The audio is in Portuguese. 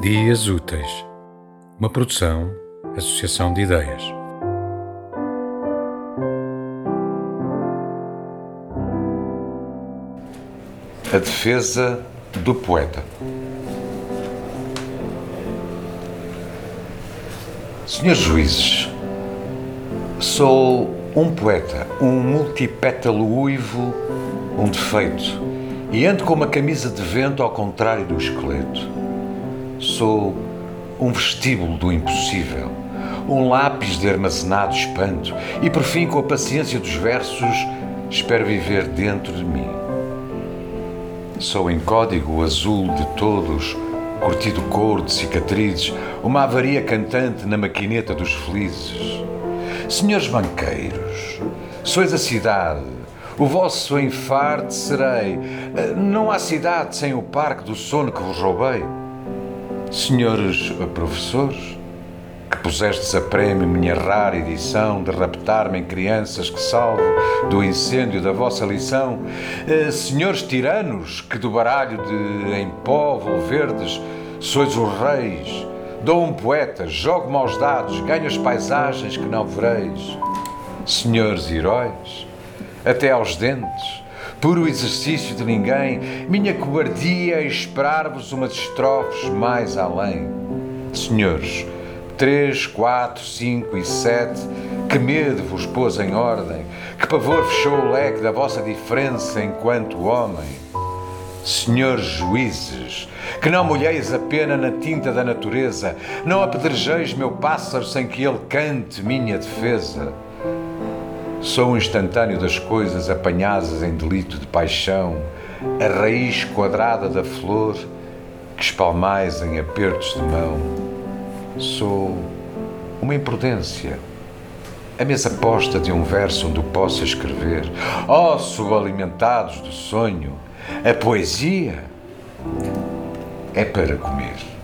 Dias Úteis, uma produção, associação de ideias. A defesa do poeta. Senhores juízes, sou um poeta, um multipétalo uivo, um defeito, e ando com uma camisa de vento ao contrário do esqueleto. Sou um vestíbulo do impossível, um lápis de armazenado espanto, e por fim, com a paciência dos versos, espero viver dentro de mim. Sou em código azul de todos, curtido cor de cicatrizes, uma avaria cantante na maquineta dos felizes. Senhores banqueiros, sois a cidade, o vosso enfarte serei. Não há cidade sem o parque do sono que vos roubei. Senhores professores, que pusestes a prémio minha rara edição de raptar-me em crianças que salvo do incêndio da vossa lição, eh, senhores tiranos, que do baralho de em pó verdes sois os reis, dou um poeta, jogo maus dados, ganho as paisagens que não vereis. Senhores heróis, até aos dentes, puro exercício de ninguém, minha cobardia é esperar-vos umas estrofes mais além. Senhores, três, quatro, cinco e sete, que medo vos pôs em ordem, que pavor fechou o leque da vossa diferença enquanto homem. Senhores juízes, que não molheis a pena na tinta da natureza, não apedrejeis meu pássaro sem que ele cante minha defesa. Sou um instantâneo das coisas apanhadas em delito de paixão, a raiz quadrada da flor que espalmais em apertos de mão. Sou uma imprudência, a mesa posta de um verso onde possa escrever. Ó, oh, subalimentados do sonho, a poesia é para comer.